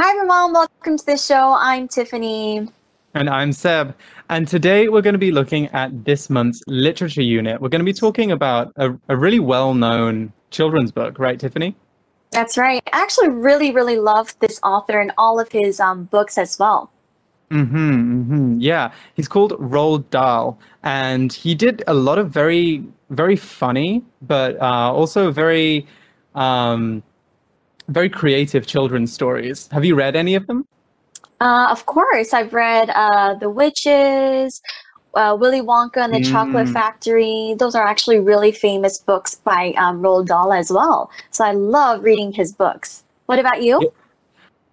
Hi, everyone. Welcome to the show. I'm Tiffany. And I'm Seb. And today we're going to be looking at this month's literature unit. We're going to be talking about a, a really well known children's book, right, Tiffany? That's right. I actually really, really love this author and all of his um, books as well. Mm-hmm, mm-hmm. Yeah, he's called Roald Dahl, and he did a lot of very, very funny, but uh, also very um, very creative children's stories. Have you read any of them? Uh, of course, I've read uh, The Witches, uh, Willy Wonka and the mm. Chocolate Factory. Those are actually really famous books by um, Roald Dahl as well. So I love reading his books. What about you?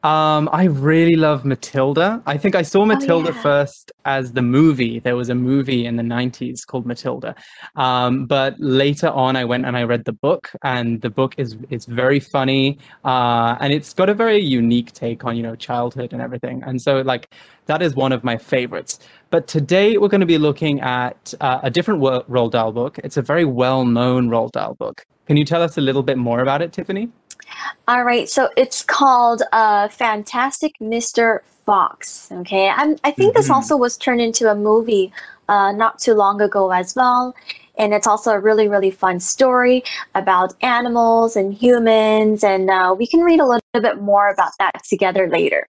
Um, I really love Matilda. I think I saw oh, Matilda oh, yeah. first as the movie. There was a movie in the 90s called Matilda. Um, but later on, I went and I read the book, and the book is is very funny, uh, and it's got a very unique take on you know childhood and everything. And so like that is one of my favorites. But today we're going to be looking at uh, a different Roald Dahl book. It's a very well known Roald Dahl book. Can you tell us a little bit more about it, Tiffany? All right, so it's called uh, Fantastic Mr. Fox. Okay, I'm, I think mm-hmm. this also was turned into a movie uh, not too long ago as well. And it's also a really, really fun story about animals and humans. And uh, we can read a little bit more about that together later.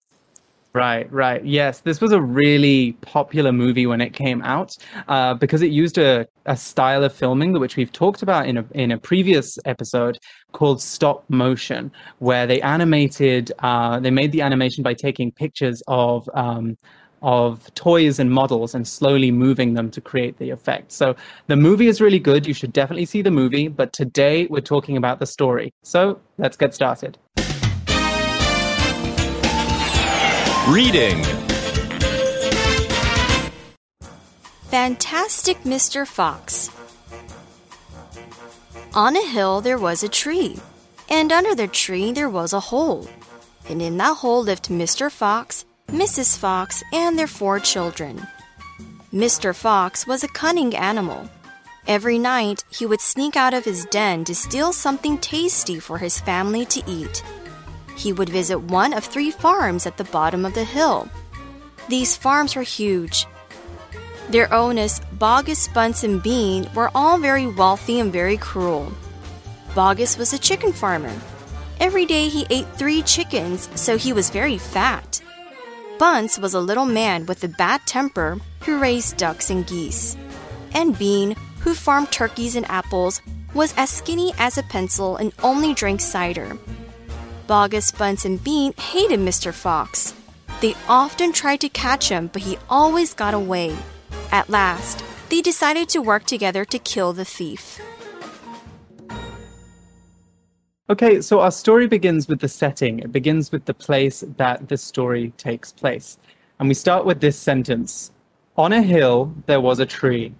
Right, right. Yes, this was a really popular movie when it came out uh, because it used a, a style of filming which we've talked about in a in a previous episode called stop motion, where they animated. Uh, they made the animation by taking pictures of. Um, of toys and models and slowly moving them to create the effect. So the movie is really good. You should definitely see the movie. But today we're talking about the story. So let's get started. Reading Fantastic Mr. Fox. On a hill there was a tree, and under the tree there was a hole. And in that hole lived Mr. Fox, Mrs. Fox, and their four children. Mr. Fox was a cunning animal. Every night he would sneak out of his den to steal something tasty for his family to eat he would visit one of three farms at the bottom of the hill. These farms were huge. Their owners, Boggis, Bunce, and Bean, were all very wealthy and very cruel. Boggis was a chicken farmer. Every day he ate three chickens, so he was very fat. Bunce was a little man with a bad temper who raised ducks and geese. And Bean, who farmed turkeys and apples, was as skinny as a pencil and only drank cider. Boggis, Bunce, and Bean hated Mr. Fox. They often tried to catch him, but he always got away. At last, they decided to work together to kill the thief. Okay, so our story begins with the setting. It begins with the place that the story takes place. And we start with this sentence On a hill, there was a tree.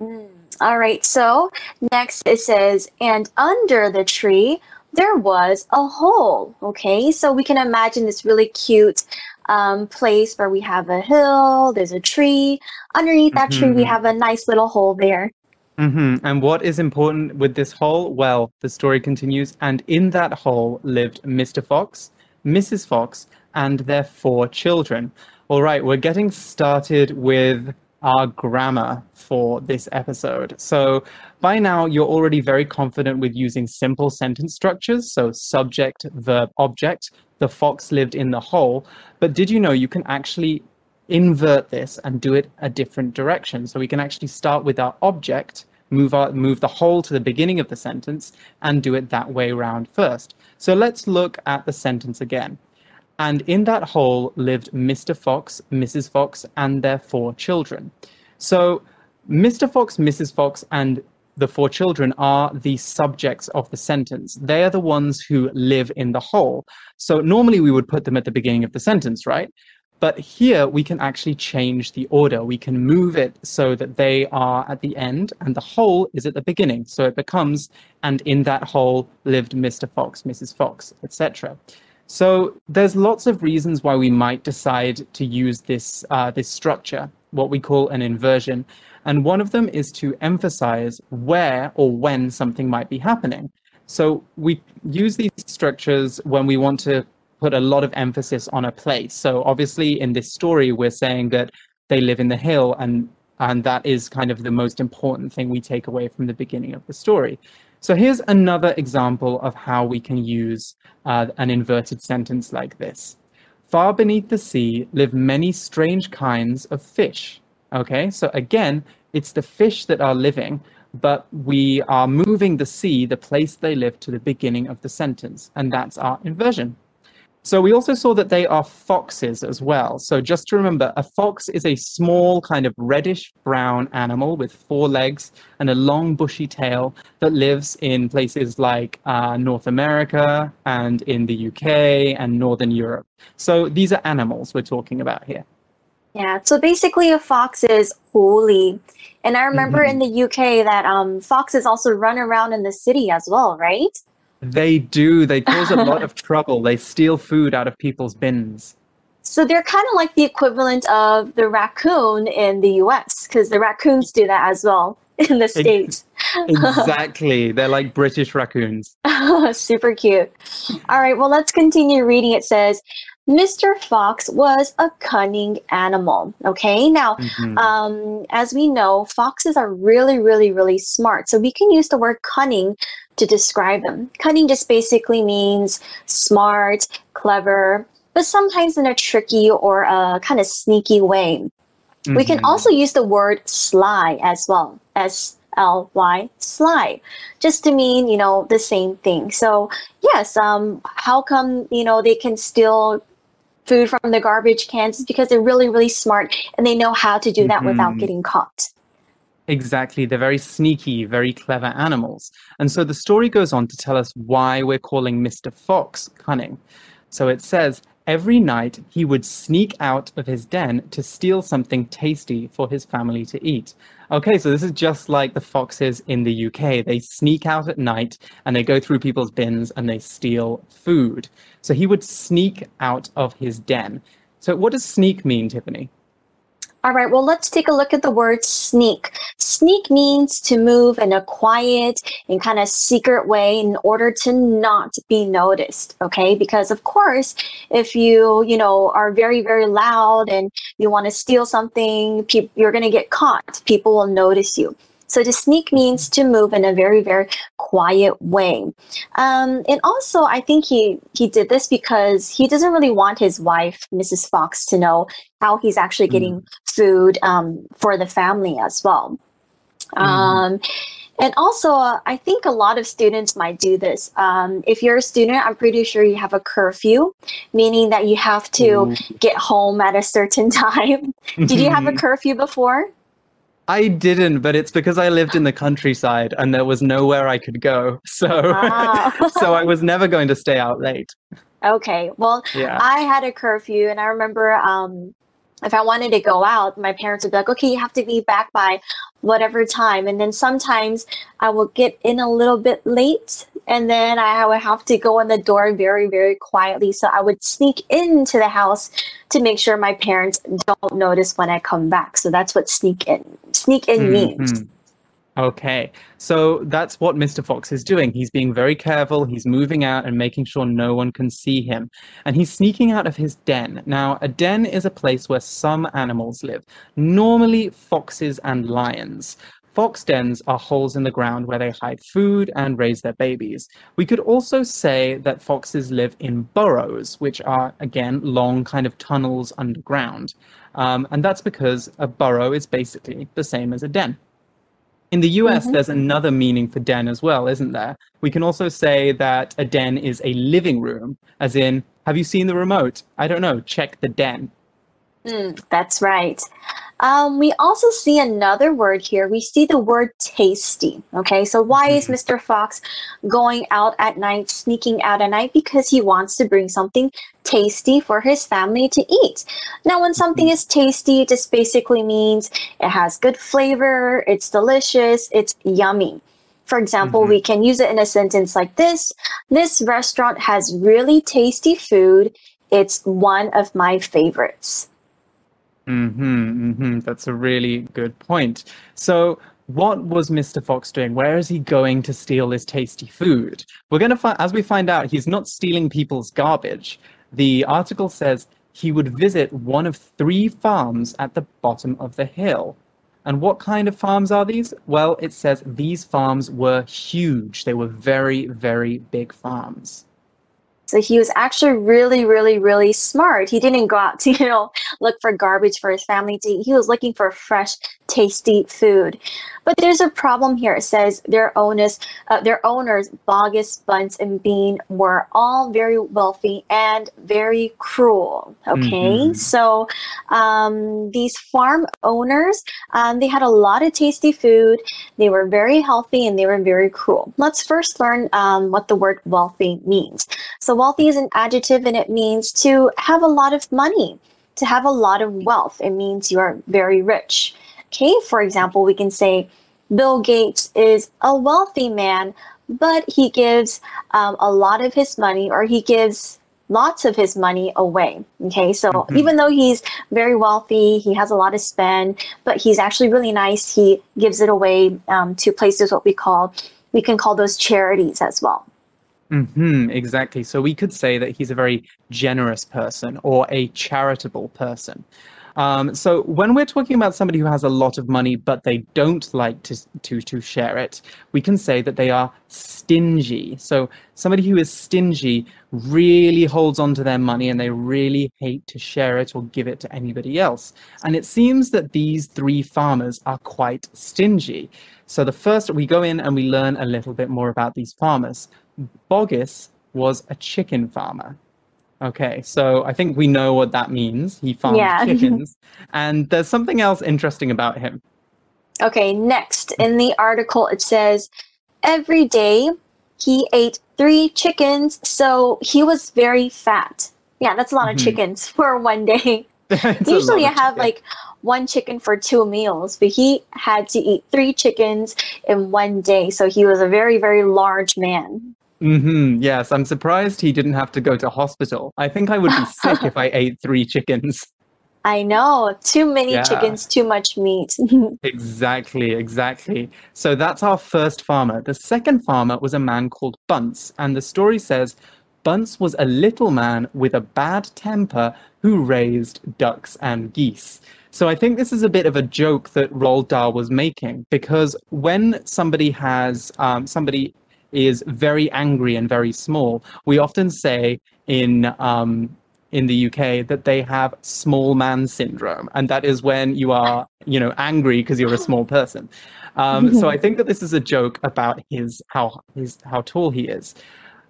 Mm, all right, so next it says, And under the tree there was a hole. Okay, so we can imagine this really cute um, place where we have a hill, there's a tree. Underneath that mm-hmm. tree, we mm-hmm. have a nice little hole there. Mm-hmm. And what is important with this hole? Well, the story continues, and in that hole lived Mr. Fox, Mrs. Fox, and their four children. All right, we're getting started with our grammar for this episode. So by now, you're already very confident with using simple sentence structures. So subject, verb, object. The fox lived in the hole. But did you know you can actually invert this and do it a different direction? So we can actually start with our object, move our, move the hole to the beginning of the sentence, and do it that way around first. So let's look at the sentence again. And in that hole lived Mr. Fox, Mrs. Fox, and their four children. So Mr. Fox, Mrs. Fox, and the four children are the subjects of the sentence. They are the ones who live in the hole. So normally we would put them at the beginning of the sentence, right? But here we can actually change the order. We can move it so that they are at the end and the hole is at the beginning. So it becomes, and in that hole lived Mr. Fox, Mrs. Fox, etc. So there's lots of reasons why we might decide to use this uh, this structure, what we call an inversion, and one of them is to emphasize where or when something might be happening. So we use these structures when we want to put a lot of emphasis on a place. So obviously, in this story, we're saying that they live in the hill, and and that is kind of the most important thing we take away from the beginning of the story. So here's another example of how we can use uh, an inverted sentence like this. Far beneath the sea live many strange kinds of fish. Okay, so again, it's the fish that are living, but we are moving the sea, the place they live, to the beginning of the sentence, and that's our inversion. So we also saw that they are foxes as well. So just to remember, a fox is a small kind of reddish brown animal with four legs and a long bushy tail that lives in places like uh, North America and in the UK and Northern Europe. So these are animals we're talking about here. Yeah, so basically a fox is holy. And I remember Mhm. in the UK that um, foxes also run around in the city as well, right? They do. They cause a lot of trouble. They steal food out of people's bins. So they're kind of like the equivalent of the raccoon in the US, because the raccoons do that as well in the States. Exactly. They're like British raccoons. Super cute. All right, well, let's continue reading. It says, Mr. Fox was a cunning animal. Okay, now, Mhm. um, as we know, foxes are really, really, really smart. So we can use the word cunning to describe them. Cunning just basically means smart, clever, but sometimes in a tricky or a kind of sneaky way. We can Mhm. also use the word sly as well. S L Y, sly, just to mean, you know, the same thing. So, yes, um, how come, you know, they can steal food from the garbage cans? It's because they're really, really smart and they know how to do that without Mhm. getting caught. Exactly. They're very sneaky, very clever animals. And so the story goes on to tell us why we're calling Mr. Fox cunning. So it says, every night he would sneak out of his den to steal something tasty for his family to eat. Okay, so this is just like the foxes in the UK. They sneak out at night and they go through people's bins and they steal food. So he would sneak out of his den. So what does sneak mean, Tiffany? All right, well, let's take a look at the word sneak. Sneak means to move in a quiet and kind of secret way in order to not be noticed, okay? Because of course, if you, you know, are very very loud and you want to steal something, you're going to get caught. People will notice you. So to sneak means to move in a very very quiet way. Um, and also, I think he he did this because he doesn't really want his wife, Mrs. Fox, to know how he's actually getting food um, for the family as well. Um, and also, uh, I think a lot of students might do this. Um, if you're a student, I'm pretty sure you have a curfew, meaning that you have to Ooh. get home at a certain time. Did you have a curfew before? I didn't, but it's because I lived in the countryside and there was nowhere I could go. So Ah. so I was never going to stay out late. Okay, well, Yeah. I had a curfew, and I remember um, if I wanted to go out, my parents would be like, okay, you have to be back by whatever time. And then sometimes I will get in a little bit late, and then I would have to go in the door very, very quietly. So I would sneak into the house to make sure my parents don't notice when I come back. So that's what sneak in sneak in means. Mhm. Okay. So that's what Mr. Fox is doing. He's being very careful. He's moving out and making sure no one can see him. And he's sneaking out of his den. Now, a den is a place where some animals live, normally foxes and lions. Fox dens are holes in the ground where they hide food and raise their babies. We could also say that foxes live in burrows, which are, again, long kind of tunnels underground. Um, and that's because a burrow is basically the same as a den. In the US, Mhm. there's another meaning for den as well, isn't there? We can also say that a den is a living room, as in, have you seen the remote? I don't know, check the den. Mm, that's right. Um, we also see another word here. We see the word tasty. Okay, so why is. Mr. Fox going out at night, sneaking out at night? Because he wants to bring something tasty for his family to eat. Now, when something is tasty, it just basically means it has good flavor, it's delicious, it's yummy. For example, Mhm. we can use it in a sentence like this This restaurant has really tasty food. It's one of my favorites. Mm-hmm, mm-hmm. That's a really good point. So, what was Mr. Fox doing? Where is he going to steal this tasty food? We're going to find, as we find out, he's not stealing people's garbage. The article says he would visit one of three farms at the bottom of the hill. And what kind of farms are these? Well, it says these farms were huge. They were very, very big farms. So he was actually really, really, really smart. He didn't go out to, you know, look for garbage for his family to eat. He was looking for fresh, tasty food. But there's a problem here. It says their owners, uh, their owners, Boggis, Bunce, and Bean, were all very wealthy and very cruel. Okay, Mhm. so um, these farm owners, um, they had a lot of tasty food. They were very healthy and they were very cruel. Let's first learn um, what the word wealthy means. So, wealthy is an adjective and it means to have a lot of money, to have a lot of wealth. It means you are very rich. Okay, for example, we can say Bill Gates is a wealthy man, but he gives um, a lot of his money or he gives lots of his money away. Okay, so Mhm. even though he's very wealthy, he has a lot to spend, but he's actually really nice. He gives it away um, to places what we call, we can call those charities as well. Hmm exactly. So we could say that he's a very generous person or a charitable person. Um, so when we're talking about somebody who has a lot of money but they don't like to, to to share it, we can say that they are stingy. So somebody who is stingy really holds on to their money and they really hate to share it or give it to anybody else. And it seems that these three farmers are quite stingy. So the first we go in and we learn a little bit more about these farmers. Boggis was a chicken farmer. Okay, so I think we know what that means. He farmed Yeah. chickens. and there's something else interesting about him. Okay, next in the article it says every day he ate three chickens, so he was very fat. Yeah, that's a lot Mhm. of chickens for one day. It's a lot Usually I have chicken. like one chicken for two meals, but he had to eat three chickens in one day, so he was a very, very large man. Hmm Yes, I'm surprised he didn't have to go to hospital. I think I would be sick if I ate three chickens. I know, too many Yeah. chickens, too much meat. Exactly, exactly. So that's our first farmer. The second farmer was a man called Bunce, and the story says Bunce was a little man with a bad temper who raised ducks and geese. So I think this is a bit of a joke that Roald Dahl was making because when somebody has um, somebody is very angry and very small, we often say in um, in the UK that they have small man syndrome, and that is when you are, you know, angry because you're a small person. Um, so I think that this is a joke about his how his how tall he is,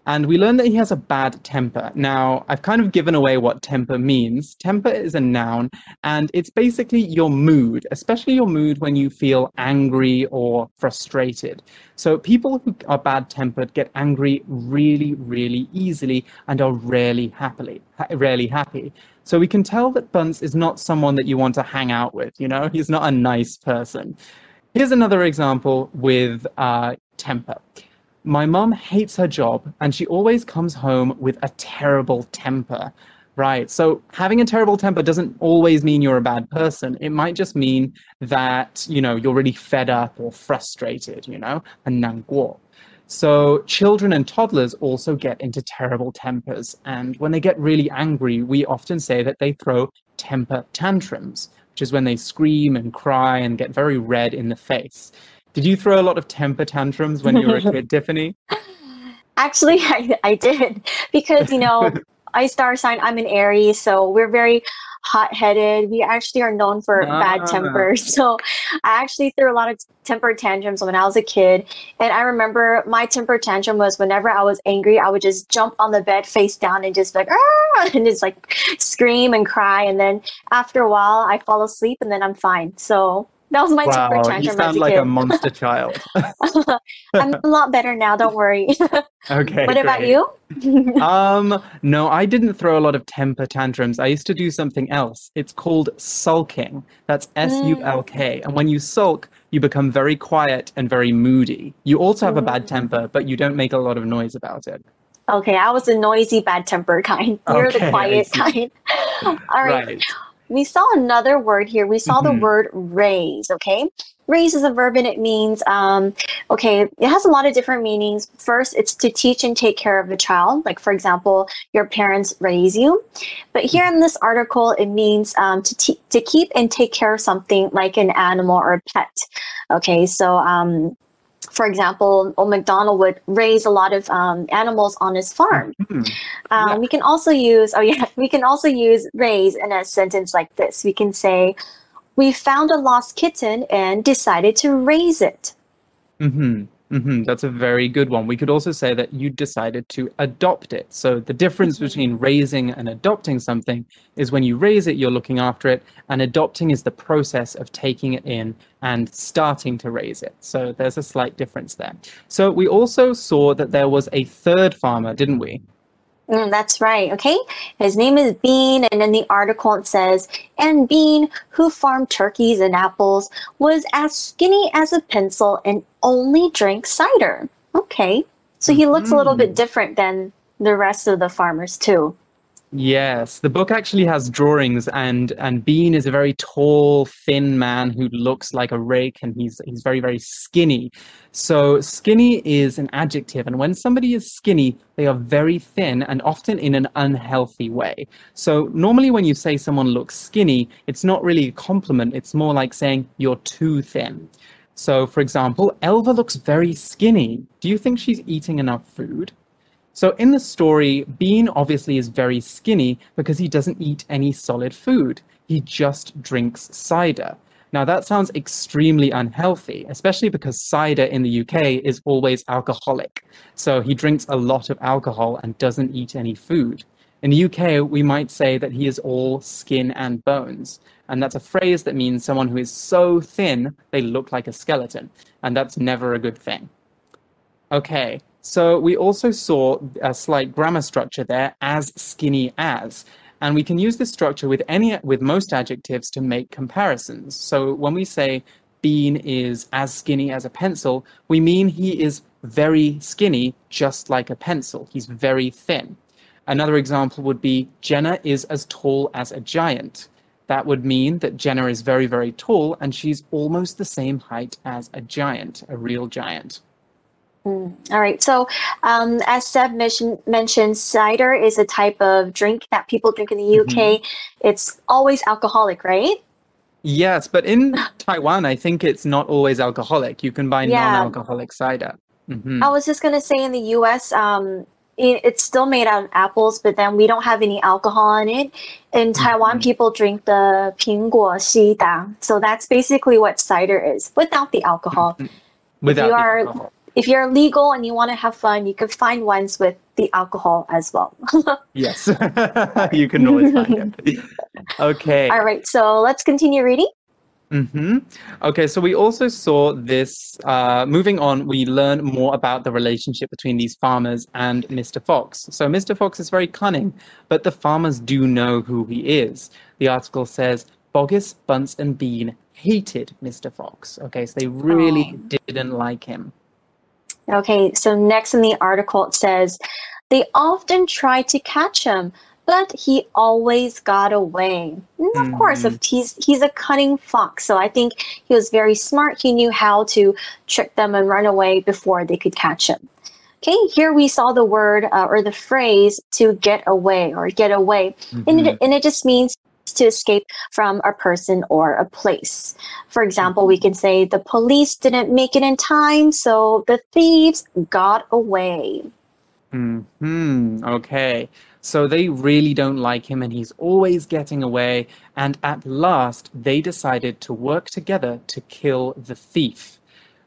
and we learn that he has a bad temper. Now I've kind of given away what temper means. Temper is a noun, and it's basically your mood, especially your mood when you feel angry or frustrated. So people who are bad tempered get angry really, really easily and are rarely happily, ha- rarely happy. So we can tell that Bunce is not someone that you want to hang out with. You know, he's not a nice person. Here's another example with uh, temper. My mum hates her job and she always comes home with a terrible temper. Right. So having a terrible temper doesn't always mean you're a bad person. It might just mean that, you know, you're really fed up or frustrated, you know, and 难过. So children and toddlers also get into terrible tempers. And when they get really angry, we often say that they throw temper tantrums, which is when they scream and cry and get very red in the face. Did you throw a lot of temper tantrums when you were a kid, Tiffany? Actually, I, I did because you know, I star sign. I'm an Aries, so we're very hot-headed. We actually are known for bad Ah. temper. So I actually threw a lot of temper tantrums when I was a kid. And I remember my temper tantrum was whenever I was angry, I would just jump on the bed face down and just like ah, and just like scream and cry. And then after a while, I fall asleep and then I'm fine. So that was my temper Wow, tantrum you as sound like kid. a monster child. I'm a lot better now. Don't worry. okay. what about you? um, no, I didn't throw a lot of temper tantrums. I used to do something else. It's called sulking. That's S U L K. And when you sulk, you become very quiet and very moody. You also have a bad temper, but you don't make a lot of noise about it. Okay, I was the noisy, bad tempered kind. You're Okay, the quiet kind. All right. Right. We saw another word here. We saw Mhm. the word raise, okay? raise is a verb and it means, um, okay, it has a lot of different meanings. First, it's to teach and take care of a child. Like, for example, your parents raise you. But here in this article, it means um, to, te- to keep and take care of something like an animal or a pet. Okay, so um, for example, old MacDonald would raise a lot of um, animals on his farm. Mhm. Um, Yeah. We can also use, oh yeah, we can also use raise in a sentence like this. We can say, we found a lost kitten and decided to raise it. Mm-hmm. Mm-hmm. That's a very good one. We could also say that you decided to adopt it. So the difference between raising and adopting something is when you raise it, you're looking after it, and adopting is the process of taking it in and starting to raise it. So there's a slight difference there. So we also saw that there was a third farmer, didn't we? Mm, that's right. Okay. His name is Bean, and in the article it says, and Bean, who farmed turkeys and apples, was as skinny as a pencil and only drank cider. Okay. So he looks a little bit different than the rest of the farmers, too. Yes, the book actually has drawings, and and Bean is a very tall, thin man who looks like a rake, and he's he's very very skinny. So skinny is an adjective, and when somebody is skinny, they are very thin and often in an unhealthy way. So normally, when you say someone looks skinny, it's not really a compliment. It's more like saying you're too thin. So, for example, Elva looks very skinny. Do you think she's eating enough food? So in the story, Bean obviously is very skinny because he doesn't eat any solid food. He just drinks cider. Now that sounds extremely unhealthy, especially because cider in the UK is always alcoholic. So he drinks a lot of alcohol and doesn't eat any food. In the UK, we might say that he is all skin and bones. And that's a phrase that means someone who is so thin, they look like a skeleton. And that's never a good thing. Okay, so we also saw a slight grammar structure there, as skinny as. And we can use this structure with any with most adjectives to make comparisons. So when we say Bean is as skinny as a pencil, we mean he is very skinny, just like a pencil. He's very thin. Another example would be Jenna is as tall as a giant. That would mean that Jenna is very, very tall and she's almost the same height as a giant, a real giant. All right. So, um, as Seb mentioned, mentioned, cider is a type of drink that people drink in the UK. It's always alcoholic, right? Yes, but in Taiwan, I think it's not always alcoholic. You can buy Yeah. non-alcoholic cider. hmm I was just gonna say in the U.S., um, it, it's still made out of apples, but then we don't have any alcohol in it. In Taiwan, Mhm. people drink the 苹果西打, so that's basically what cider is without the alcohol. Without you the are- alcohol. if you're legal and you want to have fun, you can find ones with the alcohol as well. Yes, you can always find it. Okay. All right, so let's continue reading. hmm Okay, so we also saw this. Uh, moving on, we learn more about the relationship between these farmers and Mr. Fox. So Mr. Fox is very cunning, but the farmers do know who he is. The article says Boggis, Bunce, and Bean hated Mr. Fox. Okay, so they really didn't like him. Okay, so next in the article it says they often tried to catch him, but he always got away. And of course, if he's he's a cunning fox, so I think he was very smart. He knew how to trick them and run away before they could catch him. Okay, here we saw the word uh, or the phrase to get away or get away, and, it, and it just means to escape from a person or a place. For example, we can say the police didn't make it in time, so the thieves got away. Hmm. Okay. So they really don't like him, and he's always getting away. And at last, they decided to work together to kill the thief.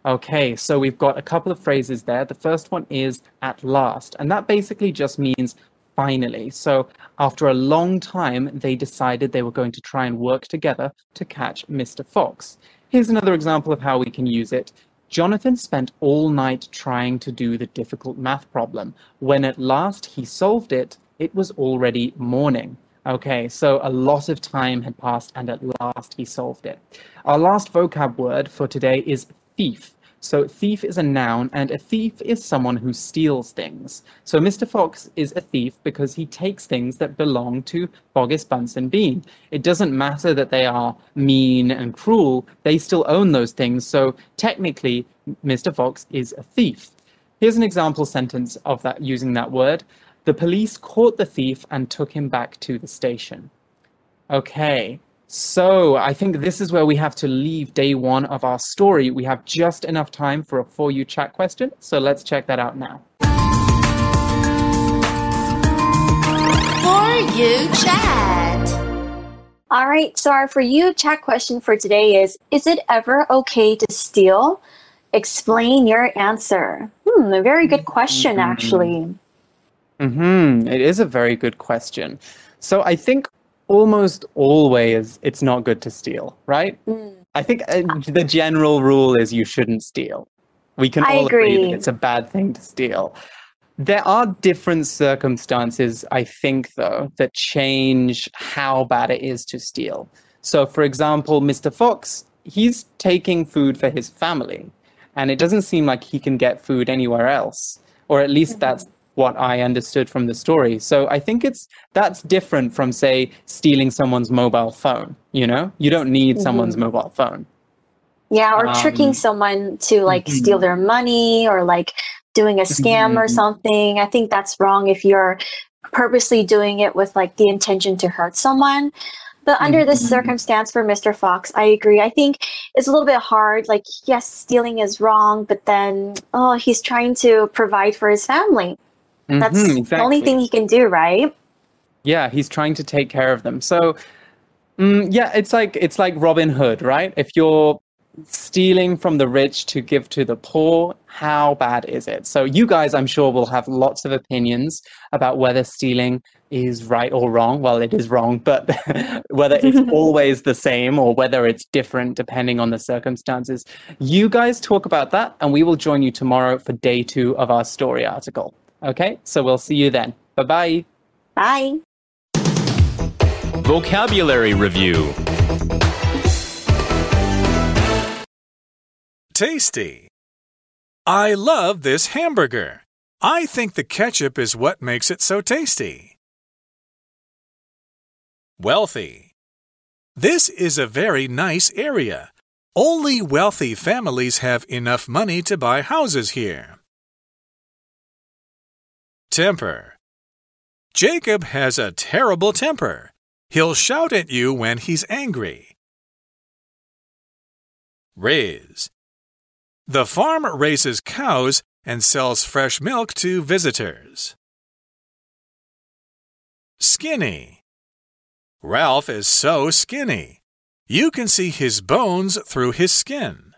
Okay, so we've got a couple of phrases there. The first one is at last, and that basically just means finally. So after a long time, they decided they were going to try and work together to catch Mr. Fox. Here's another example of how we can use it. Jonathan spent all night trying to do the difficult math problem. When at last he solved it, it was already morning. Okay, so a lot of time had passed and at last he solved it. Our last vocab word for today is thief. So thief is a noun, and a thief is someone who steals things. So Mr. Fox is a thief because he takes things that belong to Boggis Bunsen Bean. It doesn't matter that they are mean and cruel, they still own those things. So technically, Mr. Fox is a thief. Here's an example sentence of that using that word. The police caught the thief and took him back to the station. Okay, so I think this is where we have to leave day one of our story. We have just enough time for a For You chat question, so let's check that out now. For You Chat. All right, so our For You chat question for today is Is it ever okay to steal? Explain your answer. Hmm, a very good question, actually. Hmm, it is a very good question. So I think almost always it's not good to steal, right? Mm. I think uh, the general rule is you shouldn't steal. We can I all agree agree. that it's a bad thing to steal. There are different circumstances, I think, though, that change how bad it is to steal. So, for example, Mr. Fox, he's taking food for his family, and it doesn't seem like he can get food anywhere else, or at least that's what I understood from the story. So I think it's that's different from say stealing someone's mobile phone, you know? You don't need someone's mobile phone. Yeah, or tricking Um, someone to like steal mhm. their money or like doing a scam or Mhm. something. I think that's wrong if you're purposely doing it with like the intention to hurt someone. But under this Mhm. circumstance for Mr. Fox, I agree. I think it's a little bit hard. Like, yes, stealing is wrong, but then, oh, he's trying to provide for his family. That's Mhm, the only thing he can do, right? Yeah, he's trying to take care of them. So, mm, yeah, it's like it's like Robin Hood, right? If you're stealing from the rich to give to the poor, how bad is it? So, you guys, I'm sure, will have lots of opinions about whether stealing is right or wrong. Well, it is wrong, but whether it's always the same or whether it's different depending on the circumstances. You guys talk about that, and we will join you tomorrow for day two of our story article. Okay, so we'll see you then. Bye bye. Bye. Vocabulary Review Tasty. I love this hamburger. I think the ketchup is what makes it so tasty. Wealthy. This is a very nice area. Only wealthy families have enough money to buy houses here. Temper. Jacob has a terrible temper. He'll shout at you when he's angry. Raise. The farm raises cows and sells fresh milk to visitors. Skinny. Ralph is so skinny. You can see his bones through his skin.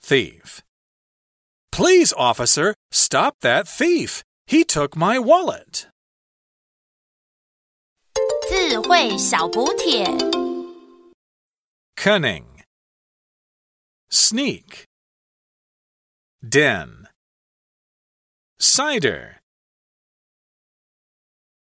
Thief. Please, officer, stop that thief. He took my wallet. 智慧小补帖。 Cunning. Sneak. Den. Cider.